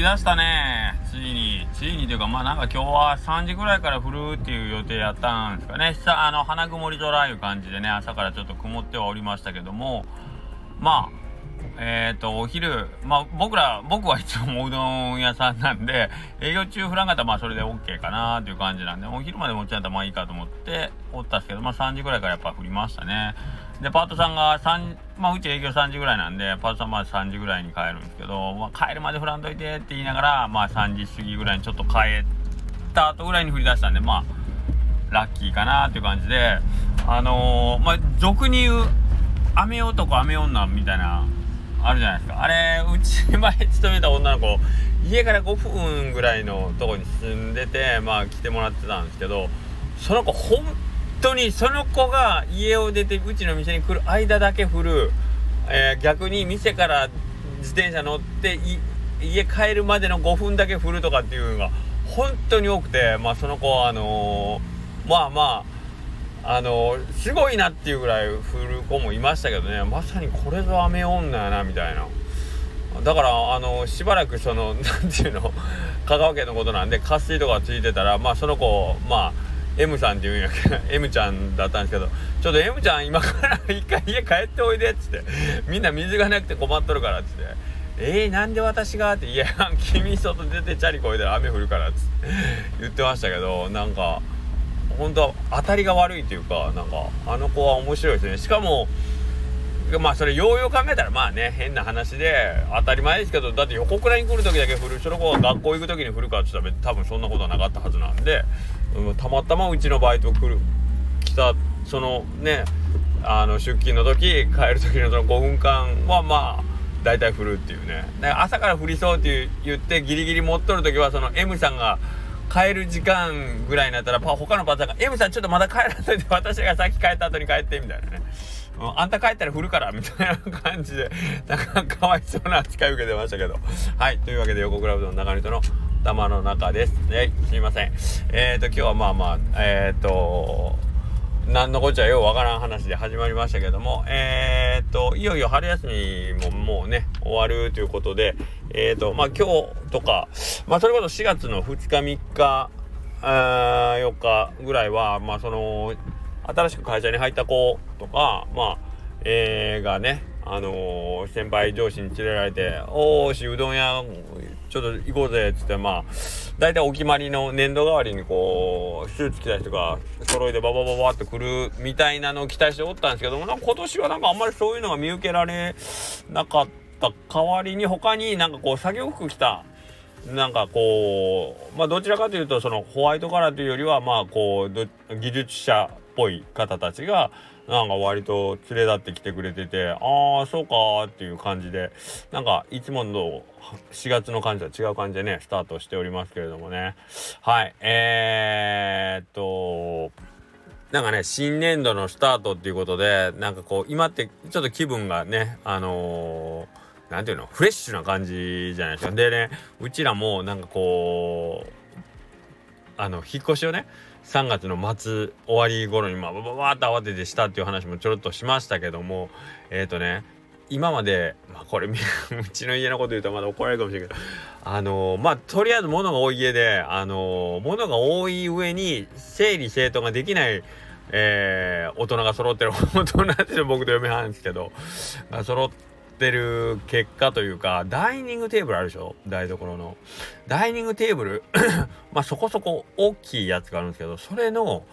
り出したね。ついに。ついにというか、まあなんか今日は3時ぐらいから降るっていう予定やったんですかね。さあの、花曇り空いう感じでね、朝からちょっと曇ってはおりましたけども、まあ、えっ、ー、と、お昼、まあ僕ら、僕はいつもうどん屋さんなんで、営業中降らんかったらまあそれで OK かなっていう感じなんで、お昼まで持ち上げたらまあいいかと思っておったんですけど、まあ3時ぐらいからやっぱ降りましたね。で、パートさんが3、まあ、うち営業3時ぐらいなんで、パートさんまで3時ぐらいに帰るんですけど、まあ、帰るまで降らんといてって言いながら、まあ、3時過ぎぐらいにちょっと帰った後ぐらいに降り出したんで、まあ、ラッキーかなっていう感じで、あのー、まあ、俗に言う、雨男、雨女みたいな、あるじゃないですか。あれ、うち前勤めた女の子、家から5分ぐらいのとこに住んでて、まあ、来てもらってたんですけど、その子、ほん当にその子が家を出てうちの店に来る間だけ降る、えー、逆に店から自転車乗って家帰るまでの5分だけ降るとかっていうのが本当に多くてまあその子はあのー、まあまああのー、すごいなっていうぐらい降る子もいましたけどね。まさにこれぞ雨女やなみたいな。だからあのしばらくその 何ていうの香川県のことなんで渇水とかついてたらまあその子まあ M さんって言うんやけど M ちゃんだったんですけどちょっと M ちゃん今から一回 家帰っておいでっつってみんな水がなくて困っとるからっつってえー、なんで私がって「いや君外出てチャリこいだら雨降るから」っつって言ってましたけどなんか本当当たりが悪いというかなんかあの子は面白いですね。しかもまあそれようよう考えたらまあね変な話で当たり前ですけどだって横倉に来る時だけ降るその子が学校行く時に降るかって言ったら多分そんなことはなかったはずなんで、うん、たまたまうちのバイト来る来たそのねあの出勤の時帰る時のその5分間はまあ大体降るっていうねか朝から降りそうって言ってギリギリ持っとる時はその M さんが帰る時間ぐらいになったら他のパターンが「M さんちょっとまだ帰らんといて私が先帰った後に帰って」みたいなねあんた帰ったら振るからみたいな感じで、なんかかわいそうな扱い受けてましたけど。はい。というわけで、横クラブの中の人の頭の中です。ね、すいません。えっ、ー、と、今日はまあまあ、えっ、ー、と、何のこっちゃようわからん話で始まりましたけども、えっ、ー、と、いよいよ春休みももうね、終わるということで、えっ、と、まあ今日とか、まあそれこそ4月の2日3日、あ4日ぐらいは、まあその、新しく会社に入った子とか、まあ、えー、がね、あのー、先輩上司に連れられて、おーし、うどん屋、ちょっと行こうぜ、っつって、まあ、大体お決まりの年度代わりにこう、スーツ着た人が揃いでババババって来るみたいなのを期待しておったんですけども、なんか今年はなんかあんまりそういうのが見受けられなかった代わりに、他になんかこう、作業服着た、なんかこう、まあどちらかというとそのホワイトカラーというよりはまあこう技術者っぽい方たちがなんか割と連れ立ってきてくれててああそうかっていう感じでなんかいつもの4月の感じとは違う感じでねスタートしておりますけれどもね。はいえー、っとなんかね新年度のスタートっていうことでなんかこう今ってちょっと気分がねあのー、なんていうのフレッシュな感じじゃないですか。でねうちらもなんかこうあの引っ越しをね3月の末終わり頃にまあバババーっと慌ててしたっていう話もちょろっとしましたけどもえっ、ー、とね今まで、まあ、これ うちの家のこと言うとまだ怒られるかもしれないけどあのー、まあとりあえず物が多い家であのー、物が多い上に整理整頓ができないえー、大人が揃ってる大人って僕と嫁はんですけど揃ってってる結果というかダイニングテーブルあるでしょ？台所の。ダイニングテーブル まあそこそこ大きいやつがあるんですけどそれの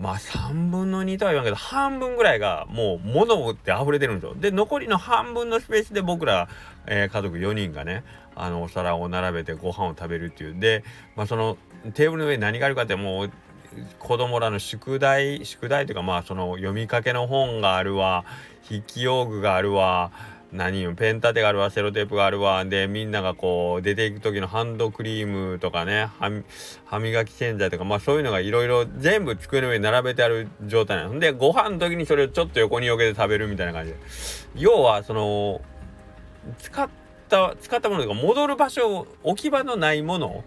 まあ3分の2とは言わんけど半分ぐらいがもう物を売って溢れてるんですよ。で残りの半分のスペースで僕ら、えー、家族4人がねあのお皿を並べてご飯を食べるっていう。でまあそのテーブルの上に何があるかってもう子供らの宿題宿題というかまあその読みかけの本があるわ筆記用具があるわ何よペン立てがあるわセロテープがあるわ。でみんながこう出ていく時のハンドクリームとかね歯磨き洗剤とかまあそういうのがいろいろ全部机の上に並べてある状態なの。でご飯の時にそれをちょっと横によけて食べるみたいな感じで。要はその使った使ったものとか戻る場所置き場のないもの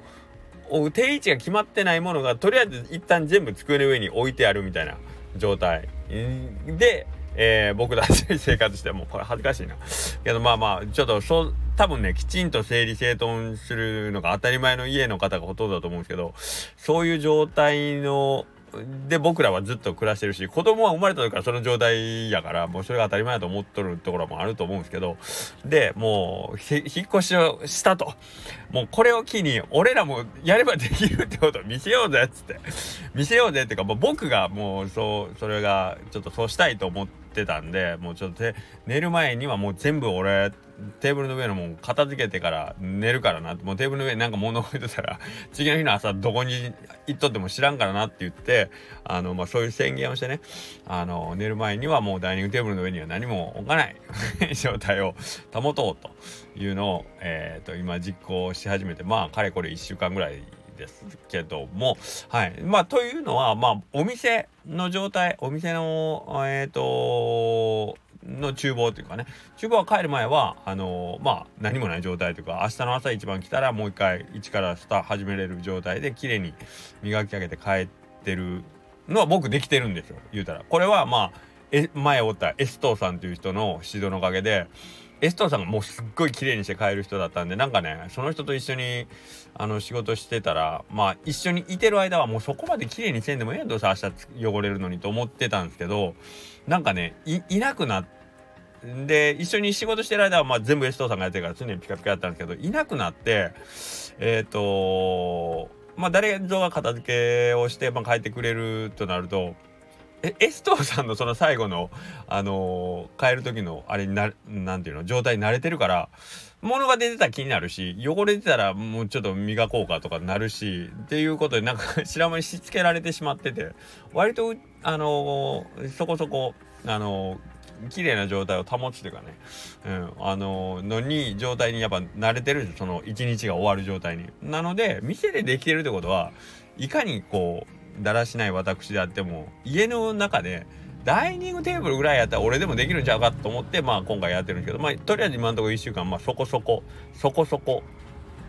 定位置が決まってないものがとりあえず一旦全部机の上に置いてあるみたいな状態。でえー、僕らしい生活してもうこれ恥ずかしいな。けどまあまあちょっとそう多分ねきちんと整理整頓するのが当たり前の家の方がほとんどだと思うんですけどそういう状態ので僕らはずっと暮らしてるし子供は生まれた時からその状態やからもうそれが当たり前だと思っとるところもあると思うんですけどでもう引っ越しをしたと。もうこれを機に俺らもやればできるってことを見せようぜっつって。見せようぜってかもう僕がもうそうそれがちょっとそうしたいと思ってたんでもうちょっと寝る前にはもう全部俺テーブルの上のもん片付けてから寝るからなもうテーブルの上になんか物置いてたら次の日の朝どこに行っとっても知らんからなって言ってあの、まあ、そういう宣言をしてねあの寝る前にはもうダイニングテーブルの上には何も置かない 状態を保とうというのを、えーと、今実行し始めてまあかれこれ1週間ぐらいですけどもはい。まあというのはまあお店の状態お店のえっ、ー、との厨房というかね。厨房は帰る前はあのー、まあ何もない状態というか明日の朝一番来たらもう一回一からスタ始めれる状態で綺麗に磨き上げて帰ってるのは僕できてるんですよ言うたら。これはまあえ前おったエストーさんという人の指導のおかげでエストーさんがもうすっごい綺麗にして帰る人だったんでなんかねその人と一緒にあの仕事してたらまあ一緒にいてる間はもうそこまで綺麗にせんでもええやんどうせ明日汚れるのにと思ってたんですけどなんかねいなくなってで一緒に仕事してる間はまあ全部エストさんがやってるから常にピカピカやったんですけどいなくなってえっ、ー、とまあ誰ぞが片付けをして、まあ、帰ってくれるとなるとえエストーさんのその最後のあのー、帰る時のあれにななんていうの状態に慣れてるから物が出てたら気になるし汚れてたらもうちょっと磨こうかとかなるしっていうことでなんか知らん間にしつけられてしまってて割とあのー、そこそこあのー、綺麗な状態を保つというかね、うん、あののに状態にやっぱ慣れてるんですその一日が終わる状態に。なので店でできてるってことはいかにこうだらしない私であっても家の中でダイニングテーブルぐらいやったら俺でもできるんちゃうかと思ってまあ今回やってるんですけどまあとりあえず今のところ1週間まあそこそこそこそこ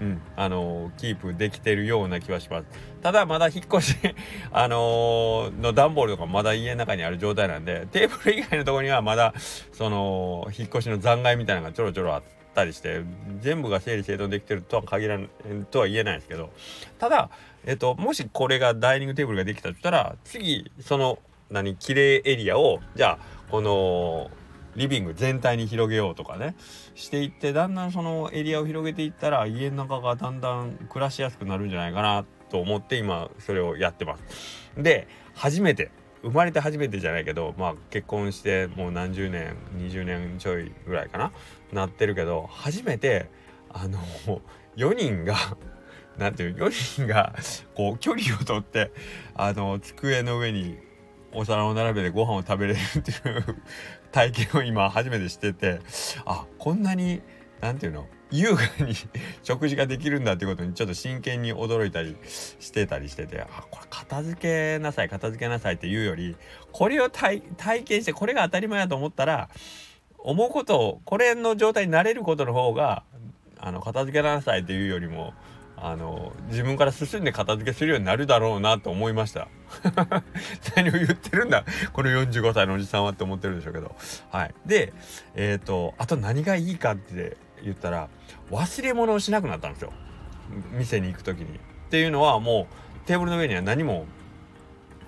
うん、あの、キープできてるような気はします。ただまだ引っ越し あのー、の段ボールとかまだ家の中にある状態なんで、テーブル以外のとこにはまだ、その、引っ越しの残骸みたいなのがちょろちょろあったりして、全部が整理整頓できてるとは限らん、とは言えないですけど、ただ、えっと、もしこれがダイニングテーブルができたとしたら、次、その、何、綺麗エリアを、じゃあ、この、リビング全体に広げようとかねしていってだんだんそのエリアを広げていったら家の中がだんだん暮らしやすくなるんじゃないかなと思って今それをやってます。で初めて生まれて初めてじゃないけどまあ結婚してもう何十年20年ちょいぐらいかななってるけど初めてあの4人が なんていう4人がこう距離をとってあの机の上にお皿を並べてご飯を食べれるっていう体験を今初めてしててあこんなに何て言うの優雅に 食事ができるんだってことにちょっと真剣に驚いたりしてたりしててあこれ片付けなさい片付けなさいっていうよりこれを体験してこれが当たり前だと思ったら思うことをこれの状態になれることの方があの片付けなさいっていうよりもあの自分から進んで片付けするようになるだろうなと思いました。何を言ってるんだ。この45歳のおじさんはって思ってるんでしょうけど。はい。でえっ、ー、とあと何がいいかって言ったら忘れ物をしなくなったんですよ。店に行く時に。っていうのはもうテーブルの上には何も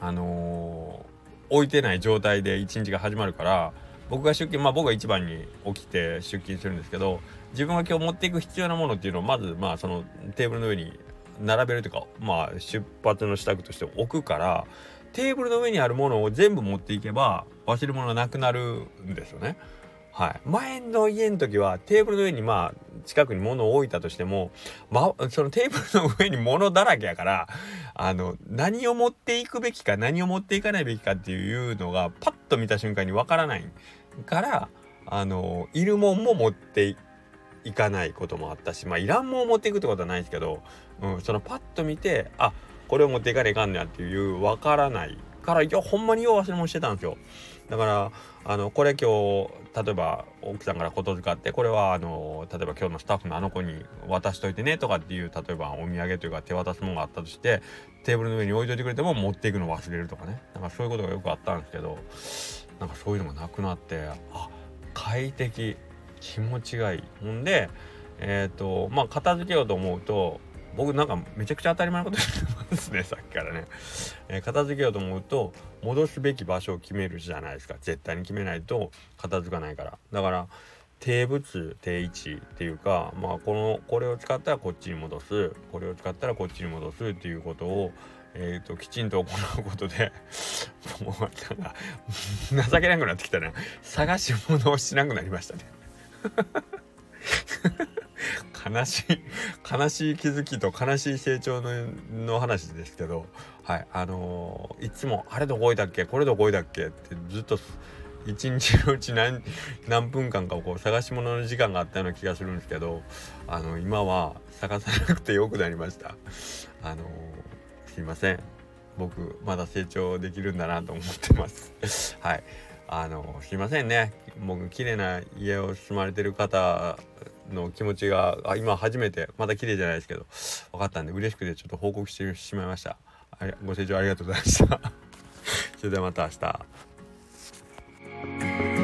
あのー、置いてない状態で一日が始まるから僕が出勤まあ僕が一番に起きて出勤するんですけど自分が今日持っていく必要なものっていうのをまずまあそのテーブルの上に並べるというかまあ出発の支度として置くからテーブルの上にあるものを全部持っていけば忘れ物がなくなるんですよね。はい、前の家の時はテーブルの上にまあ近くに物を置いたとしても、ま、そのテーブルの上に物だらけやからあの何を持っていくべきか何を持っていかないべきかっていうのがパッと見た瞬間にわからないからあのいるもんも持っていかないこともあったしまあいらんもんを持っていくってことはないですけど、うん、そのパッと見てあこれを持っていかないかんねやっていうわからないからいやほんまによう忘れ物してたんですよ。だからあのこれ今日例えば奥さんからことづかってこれはあの例えば今日のスタッフのあの子に渡しといてねとかっていう例えばお土産というか手渡すものがあったとしてテーブルの上に置いといてくれても持っていくの忘れるとかね。なんかそういうことがよくあったんですけどなんかそういうのがなくなってあ快適気持ちがいい。ほんでえっ、ー、とまあ片付けようと思うと僕なんかめちゃくちゃ当たり前のこと言ってますねさっきからね、えー、片付けようと思うと戻すべき場所を決めるじゃないですか。絶対に決めないと片付かないから。だから定物定位置っていうかまあこのこれを使ったらこっちに戻す。これを使ったらこっちに戻すっていうことをえーと、きちんと行うことで もうなんか情けなくなってきたね。探し物をしなくなりましたね。悲しい悲しい気づきと悲しい成長の話ですけどはいあのー、いつもあれどこいたっけ？これどこいたっけ？ってずっと一日のうち何何分間かこう探し物の時間があったような気がするんですけどあの今は探さなくてよくなりました。あのー、すいません。僕まだ成長できるんだなと思ってます。はい。あのすいませんね。僕綺麗な家を住まれてる方の気持ちがあ今初めてまだ綺麗じゃないですけど分かったんで嬉しくてちょっと報告してしまいました。ご清聴ありがとうございました。それではまた明日。